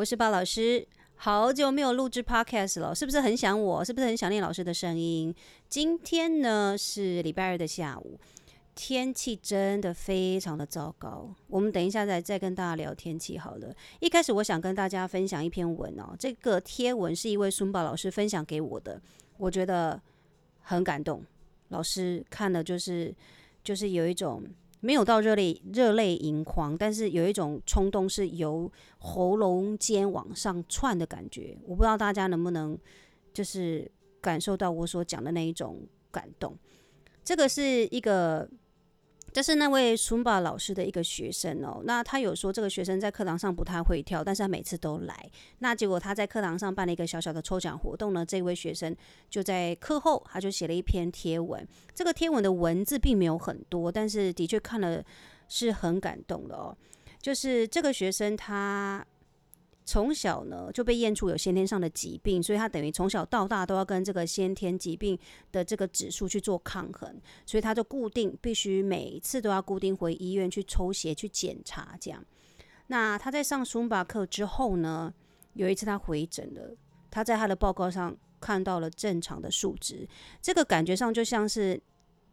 我是鲍老师，好久没有录制 Podcast 了，是不是很想我？是不是很想念老师的声音？今天呢是礼拜二的下午，天气真的非常的糟糕。我们等一下再再跟大家聊天气好了。一开始我想跟大家分享一篇文哦，这个贴文是一位孙宝老师分享给我的，我觉得很感动。老师看了就是就是有一种。没有到热泪热泪盈眶，但是有一种冲动是由喉咙间往上窜的感觉。我不知道大家能不能就是感受到我所讲的那一种感动。这个是一个。这是那位孙巴老师的一个学生哦，那他有说这个学生在课堂上不太会跳，但是他每次都来。那结果他在课堂上办了一个小小的抽奖活动呢，这位学生就在课后他就写了一篇贴文。这个贴文的文字并没有很多，但是的确看了是很感动的哦。就是这个学生他。从小呢就被验出有先天上的疾病，所以他等于从小到大都要跟这个先天疾病的这个指数去做抗衡，所以他就固定必须每一次都要固定回医院去抽血去检查这样。那他在上松巴课之后呢，有一次他回诊了，他在他的报告上看到了正常的数值，这个感觉上就像是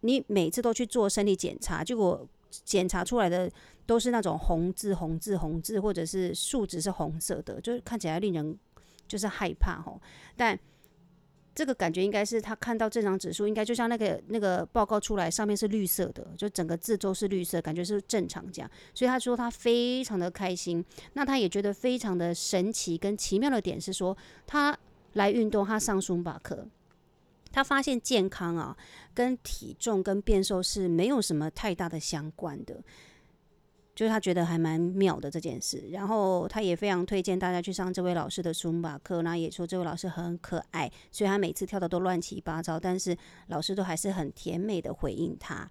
你每次都去做身体检查，结果。检查出来的都是那种红字、红字、红字，或者是数值是红色的，就是看起来令人就是害怕吼。但这个感觉应该是他看到正常指数，应该就像那个那个报告出来上面是绿色的，就整个字都是绿色，感觉是正常这样。所以他说他非常的开心，那他也觉得非常的神奇跟奇妙的点是说，他来运动，他上书法课。他发现健康啊，跟体重跟变瘦是没有什么太大的相关的，就是他觉得还蛮妙的这件事。然后他也非常推荐大家去上这位老师的书法课，那也说这位老师很可爱，所以他每次跳的都乱七八糟，但是老师都还是很甜美的回应他。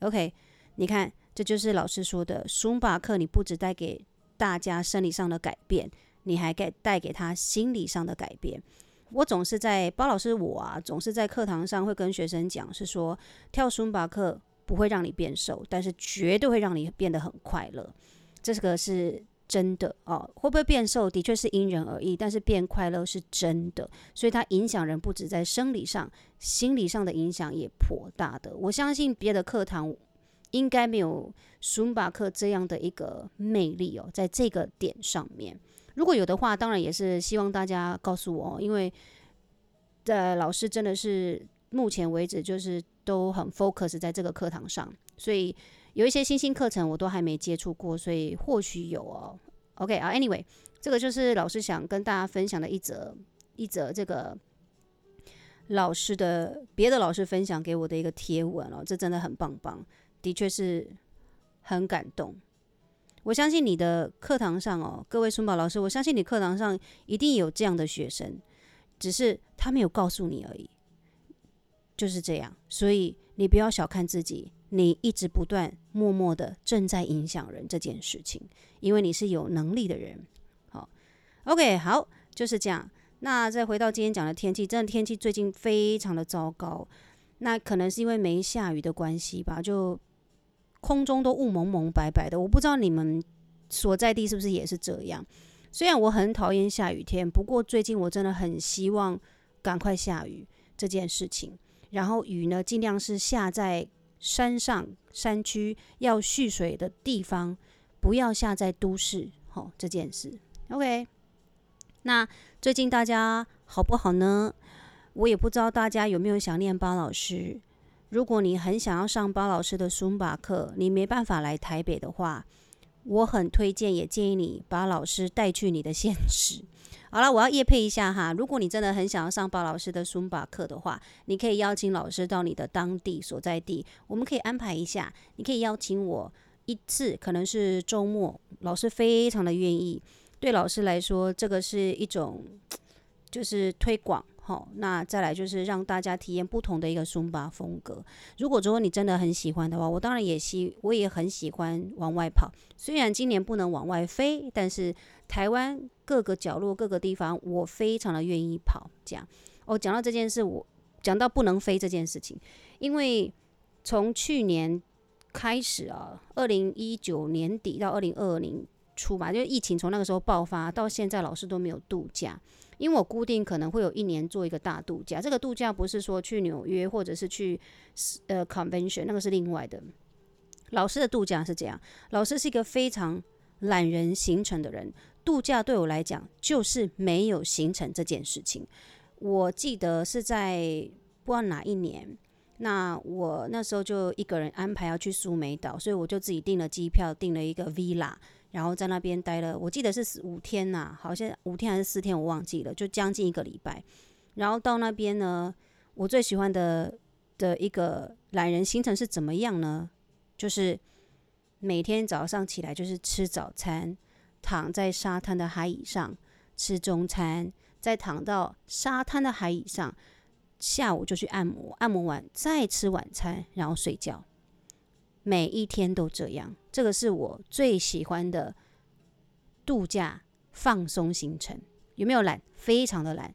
OK，你看，这就是老师说的书法课，你不只带给大家生理上的改变，你还给带给他心理上的改变。我总是在包老师，我啊总是在课堂上会跟学生讲，是说跳孙巴克不会让你变瘦，但是绝对会让你变得很快乐，这个是真的哦。会不会变瘦，的确是因人而异，但是变快乐是真的，所以它影响人不止在生理上，心理上的影响也颇大的。我相信别的课堂应该没有孙巴克这样的一个魅力哦，在这个点上面。如果有的话，当然也是希望大家告诉我，因为的老师真的是目前为止就是都很 focus 在这个课堂上，所以有一些新兴课程我都还没接触过，所以或许有哦。OK 啊，Anyway，这个就是老师想跟大家分享的一则一则这个老师的别的老师分享给我的一个贴文哦，这真的很棒棒，的确是很感动。我相信你的课堂上哦，各位孙宝老师，我相信你课堂上一定有这样的学生，只是他没有告诉你而已，就是这样。所以你不要小看自己，你一直不断默默的正在影响人这件事情，因为你是有能力的人。好，OK，好，就是这样。那再回到今天讲的天气，真的天气最近非常的糟糕，那可能是因为没下雨的关系吧，就。空中都雾蒙蒙白白的，我不知道你们所在地是不是也是这样。虽然我很讨厌下雨天，不过最近我真的很希望赶快下雨这件事情。然后雨呢，尽量是下在山上山区要蓄水的地方，不要下在都市。好、哦，这件事。OK，那最近大家好不好呢？我也不知道大家有没有想念巴老师。如果你很想要上巴老师的书法课，你没办法来台北的话，我很推荐，也建议你把老师带去你的现实。好了，我要夜配一下哈。如果你真的很想要上巴老师的书法课的话，你可以邀请老师到你的当地所在地，我们可以安排一下。你可以邀请我一次，可能是周末，老师非常的愿意。对老师来说，这个是一种就是推广。好，那再来就是让大家体验不同的一个书法风格。如果说你真的很喜欢的话，我当然也喜，我也很喜欢往外跑。虽然今年不能往外飞，但是台湾各个角落、各个地方，我非常的愿意跑。这样，哦，讲到这件事，我讲到不能飞这件事情，因为从去年开始啊，二零一九年底到二零二零初吧，就疫情从那个时候爆发到现在，老师都没有度假，因为我固定可能会有一年做一个大度假。这个度假不是说去纽约或者是去呃 convention，那个是另外的。老师的度假是这样，老师是一个非常懒人行程的人，度假对我来讲就是没有行程这件事情。我记得是在不知道哪一年，那我那时候就一个人安排要去苏梅岛，所以我就自己订了机票，订了一个 villa，然后在那边待了，我记得是五天呐、好像五天还是四天，我忘记了，就将近一个礼拜。然后到那边呢，我最喜欢的的一个懒人行程是怎么样呢？就是每天早上起来就是吃早餐，躺在沙滩的海椅上吃中餐。再躺到沙滩的海椅上，下午就去按摩，按摩完再吃晚餐，然后睡觉。每一天都这样，这个是我最喜欢的度假放松行程。有没有懒？非常的懒，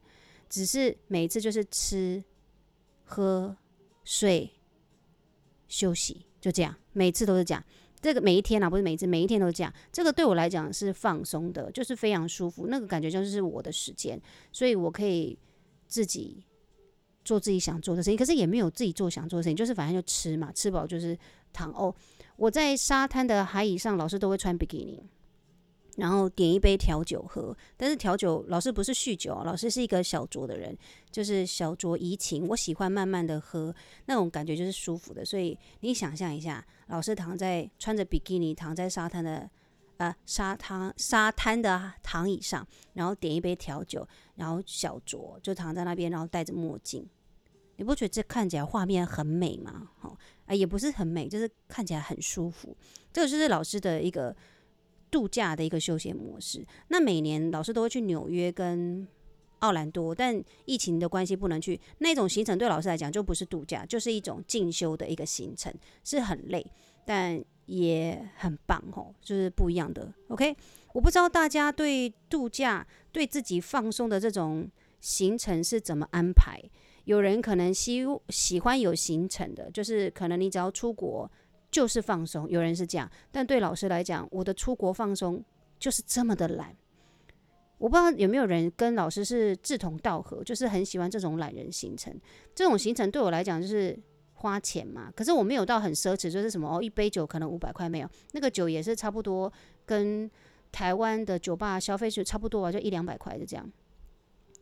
只是每次就是吃、喝、睡、休息，就这样，每次都是这样。这个每一天啊，不是每一次，每一天都这样。这个对我来讲是放松的，就是非常舒服。那个感觉就是我的时间，所以我可以自己做自己想做的事情。可是也没有自己做想做的事情，就是反正就吃嘛，吃饱就是躺哦。我在沙滩的海椅上，老师都会穿比基尼。然后点一杯调酒喝，但是调酒老师不是酗酒，老师是一个小酌的人，就是小酌怡情。我喜欢慢慢的喝，那种感觉就是舒服的。所以你想象一下，老师躺在穿着比基尼躺在沙滩的呃沙滩沙滩的躺椅上，然后点一杯调酒，然后小酌就躺在那边，然后戴着墨镜，你不觉得这看起来画面很美吗？哦，啊也不是很美，就是看起来很舒服。这个就是老师的一个。度假的一个休闲模式。那每年老师都会去纽约跟奥兰多，但疫情的关系不能去。那种行程对老师来讲就不是度假，就是一种进修的一个行程，是很累，但也很棒哦，就是不一样的。OK，我不知道大家对度假、对自己放松的这种行程是怎么安排。有人可能喜喜欢有行程的，就是可能你只要出国。就是放松，有人是这样，但对老师来讲，我的出国放松就是这么的懒。我不知道有没有人跟老师是志同道合，就是很喜欢这种懒人行程。这种行程对我来讲就是花钱嘛，可是我没有到很奢侈，就是什么哦，一杯酒可能五百块没有，那个酒也是差不多跟台湾的酒吧消费是差不多啊，就一两百块的这样。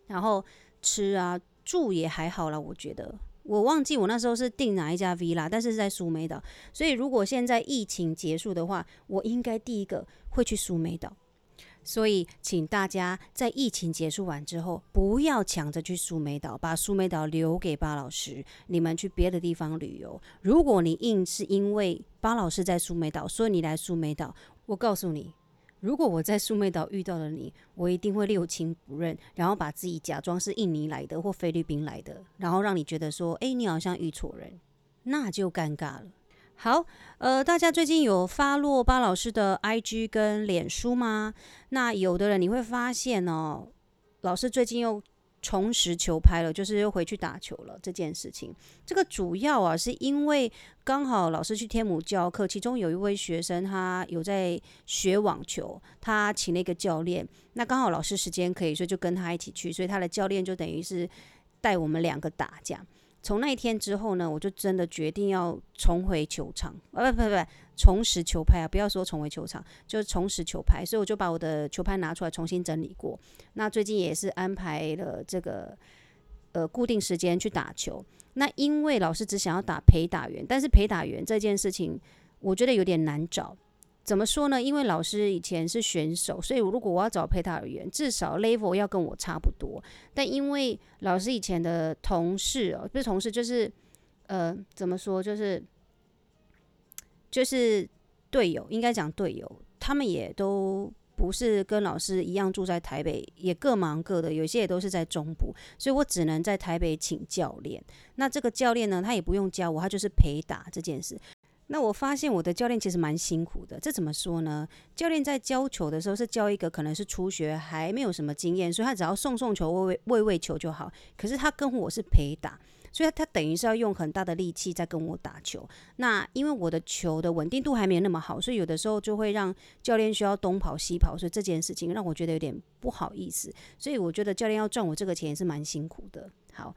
然后吃啊住也还好啦，我觉得。我忘记我那时候是订哪一家 villa，但是是在苏梅岛。所以如果现在疫情结束的话，我应该第一个会去苏梅岛。所以请大家在疫情结束完之后，不要抢着去苏梅岛，把苏梅岛留给巴老师，你们去别的地方旅游。如果你硬是因为巴老师在苏梅岛，所以你来苏梅岛，我告诉你。如果我在素昧岛遇到了你，我一定会六亲不认，然后把自己假装是印尼来的或菲律宾来的，然后让你觉得说，哎，你好像遇错人，那就尴尬了。好，呃，大家最近有发落巴老师的 IG 跟脸书吗？那有的人你会发现哦，老师最近又。重拾球拍了，就是又回去打球了这件事情。这个主要啊，是因为刚好老师去天母教课，其中有一位学生他有在学网球，他请了一个教练。那刚好老师时间可以，所以就跟他一起去。所以他的教练就等于是带我们两个打这样。从那一天之后呢，我就真的决定要重回球场，啊不不不，重拾球拍啊！不要说重回球场，就是重拾球拍。所以我就把我的球拍拿出来重新整理过。那最近也是安排了这个呃固定时间去打球。那因为老师只想要打陪打员，但是陪打员这件事情我觉得有点难找。怎么说呢？因为老师以前是选手，所以如果我要找陪打员，至少 level 要跟我差不多。但因为老师以前的同事哦，不是同事，就是呃，怎么说，就是就是队友，应该讲队友，他们也都不是跟老师一样住在台北，也各忙各的，有些也都是在中部，所以我只能在台北请教练。那这个教练呢，他也不用教我，他就是陪打这件事。那我发现我的教练其实蛮辛苦的，这怎么说呢？教练在教球的时候是教一个可能是初学还没有什么经验，所以他只要送送球、喂喂喂喂球就好。可是他跟我是陪打，所以他等于是要用很大的力气在跟我打球。那因为我的球的稳定度还没有那么好，所以有的时候就会让教练需要东跑西跑，所以这件事情让我觉得有点不好意思。所以我觉得教练要赚我这个钱也是蛮辛苦的。好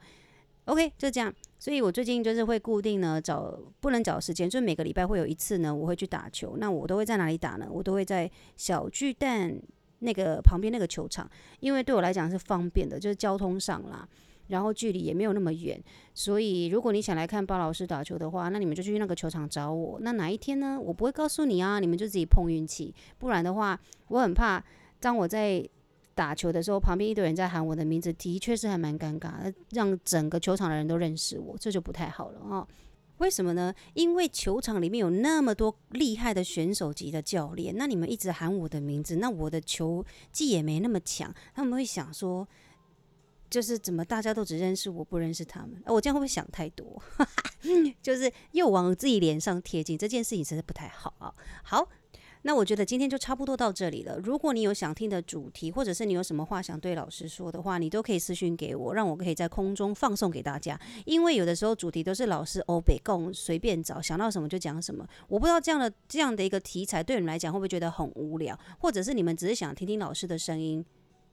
，OK，就这样。所以我最近就是会固定呢找不能找时间，就每个礼拜会有一次呢，我会去打球。那我都会在哪里打呢？我都会在小巨蛋。那个旁边那个球场，因为对我来讲是方便的，就是交通上啦，然后距离也没有那么远，所以如果你想来看包老师打球的话，那你们就去那个球场找我。那哪一天呢？我不会告诉你啊，你们就自己碰运气。不然的话，我很怕当我在打球的时候，旁边一堆人在喊我的名字，的确是还蛮尴尬，让整个球场的人都认识我，这就不太好了哦。为什么呢？因为球场里面有那么多厉害的选手级的教练，那你们一直喊我的名字，那我的球技也没那么强，他们会想说，就是怎么大家都只认识我，不认识他们？我这样会不会想太多？就是又往自己脸上贴金，这件事情真的不太好啊。好。那我觉得今天就差不多到这里了。如果你有想听的主题，或者是你有什么话想对老师说的话，你都可以私讯给我，让我可以在空中放送给大家。因为有的时候主题都是老师欧北共随便找，想到什么就讲什么。我不知道这样的这样的一个题材对你们来讲会不会觉得很无聊，或者是你们只是想听听老师的声音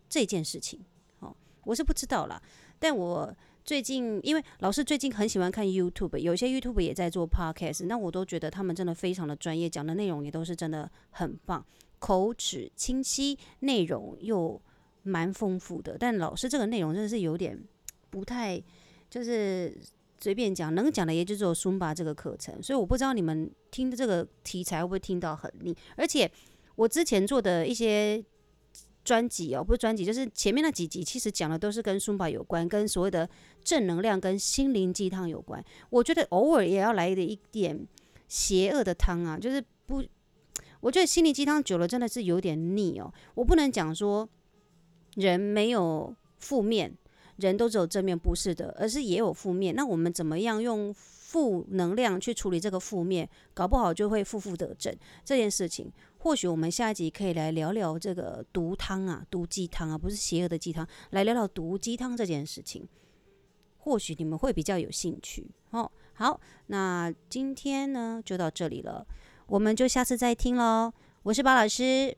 这件事情。我是不知道啦，但我。最近，因为老师最近很喜欢看 YouTube，有些 YouTube 也在做 Podcast，那我都觉得他们真的非常的专业，讲的内容也都是真的很棒，口齿清晰，内容又蛮丰富的。但老师这个内容真的是有点不太，就是随便讲，能讲的也就只有 Sumba 这个课程，所以我不知道你们听的这个题材会不会听到很腻。而且我之前做的一些。专辑哦，不是专辑，就是前面那几集，其实讲的都是跟 Zumba 有关，跟所谓的正能量、跟心灵鸡汤有关。我觉得偶尔也要来的一点邪恶的汤啊，就是不，我觉得心灵鸡汤久了真的是有点腻哦。我不能讲说人没有负面，人都只有正面，不是的，而是也有负面。那我们怎么样用负能量去处理这个负面，搞不好就会负负得正这件事情。或许我们下一集可以来聊聊这个毒汤啊，毒鸡汤啊，不是邪恶的鸡汤，来聊聊毒鸡汤这件事情。或许你们会比较有兴趣哦。好，那今天呢就到这里了，我们就下次再听喽。我是包老师。